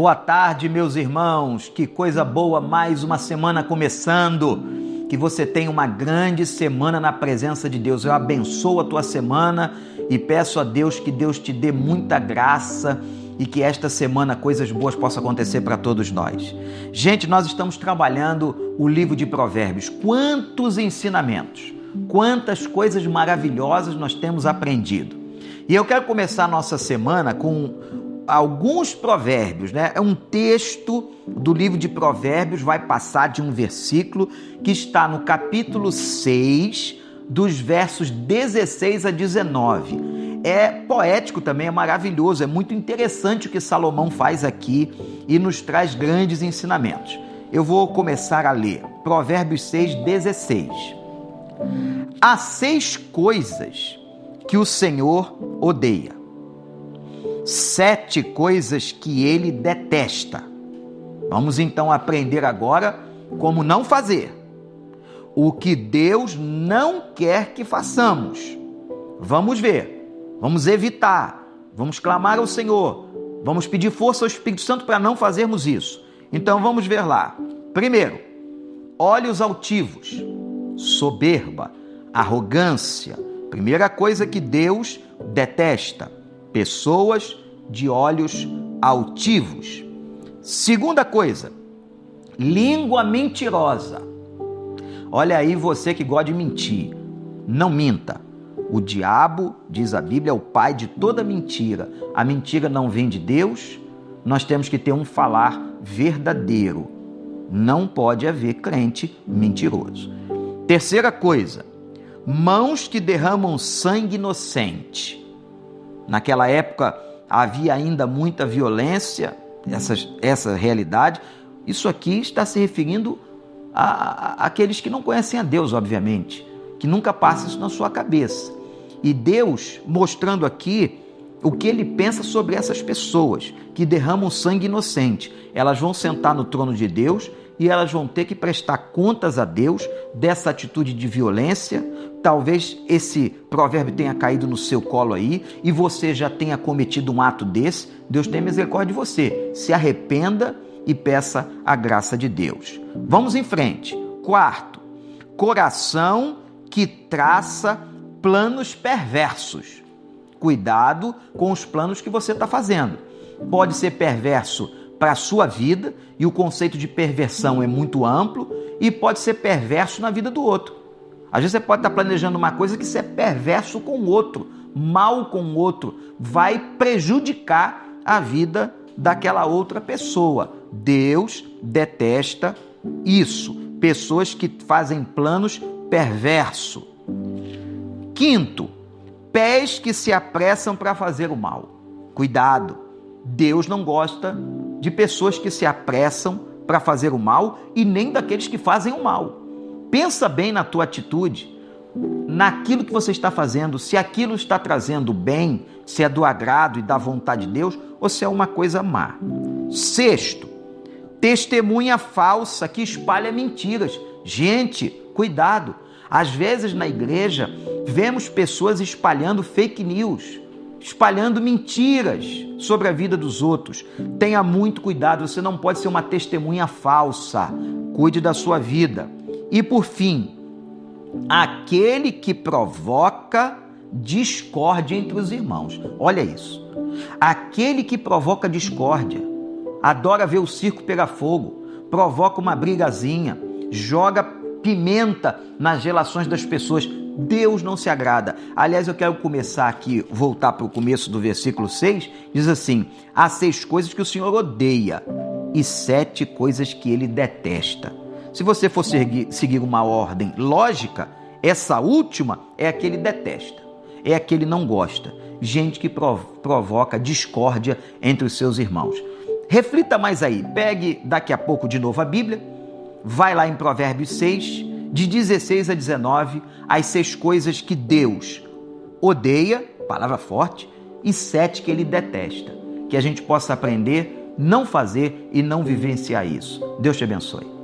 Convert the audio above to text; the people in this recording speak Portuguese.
Boa tarde, meus irmãos. Que coisa boa, mais uma semana começando. Que você tenha uma grande semana na presença de Deus. Eu abençoo a tua semana e peço a Deus que Deus te dê muita graça e que esta semana coisas boas possam acontecer para todos nós. Gente, nós estamos trabalhando o livro de Provérbios. Quantos ensinamentos, quantas coisas maravilhosas nós temos aprendido. E eu quero começar a nossa semana com alguns provérbios, né? É um texto do livro de Provérbios, vai passar de um versículo que está no capítulo 6, dos versos 16 a 19. É poético também, é maravilhoso, é muito interessante o que Salomão faz aqui e nos traz grandes ensinamentos. Eu vou começar a ler. Provérbios 6, 16. Há seis coisas que o Senhor odeia sete coisas que ele detesta. Vamos então aprender agora como não fazer. O que Deus não quer que façamos. Vamos ver, vamos evitar, vamos clamar ao Senhor, vamos pedir força ao Espírito Santo para não fazermos isso. Então vamos ver lá. Primeiro, olhos altivos, soberba, arrogância. Primeira coisa que Deus detesta pessoas de olhos altivos. Segunda coisa, língua mentirosa. Olha aí você que gosta de mentir. Não minta. O diabo, diz a Bíblia, é o pai de toda mentira. A mentira não vem de Deus. Nós temos que ter um falar verdadeiro. Não pode haver crente mentiroso. Terceira coisa, mãos que derramam sangue inocente. Naquela época havia ainda muita violência, essa, essa realidade. Isso aqui está se referindo a, a, aqueles que não conhecem a Deus, obviamente, que nunca passa isso na sua cabeça. E Deus mostrando aqui o que ele pensa sobre essas pessoas que derramam sangue inocente. Elas vão sentar no trono de Deus e elas vão ter que prestar contas a Deus dessa atitude de violência. Talvez esse provérbio tenha caído no seu colo aí e você já tenha cometido um ato desse. Deus tem misericórdia de você. Se arrependa e peça a graça de Deus. Vamos em frente. Quarto, coração que traça planos perversos. Cuidado com os planos que você está fazendo. Pode ser perverso para a sua vida, e o conceito de perversão é muito amplo e pode ser perverso na vida do outro. Às vezes você pode estar planejando uma coisa que você é perverso com o outro, mal com o outro, vai prejudicar a vida daquela outra pessoa. Deus detesta isso, pessoas que fazem planos perversos. Quinto, pés que se apressam para fazer o mal. Cuidado, Deus não gosta de pessoas que se apressam para fazer o mal e nem daqueles que fazem o mal. Pensa bem na tua atitude, naquilo que você está fazendo, se aquilo está trazendo bem, se é do agrado e da vontade de Deus ou se é uma coisa má. Sexto, testemunha falsa que espalha mentiras. Gente, cuidado. Às vezes na igreja vemos pessoas espalhando fake news espalhando mentiras sobre a vida dos outros. Tenha muito cuidado, você não pode ser uma testemunha falsa. Cuide da sua vida. E por fim, aquele que provoca discórdia entre os irmãos. Olha isso. Aquele que provoca discórdia, adora ver o circo pegar fogo, provoca uma brigazinha, joga pimenta nas relações das pessoas. Deus não se agrada. Aliás, eu quero começar aqui, voltar para o começo do versículo 6, diz assim: há seis coisas que o Senhor odeia e sete coisas que ele detesta. Se você for seguir, uma ordem lógica, essa última é a que ele detesta, é a que ele não gosta. Gente que provoca discórdia entre os seus irmãos. Reflita mais aí, pegue daqui a pouco de novo a Bíblia, vai lá em Provérbios 6, de 16 a 19, as seis coisas que Deus odeia, palavra forte, e sete que ele detesta. Que a gente possa aprender, não fazer e não vivenciar isso. Deus te abençoe.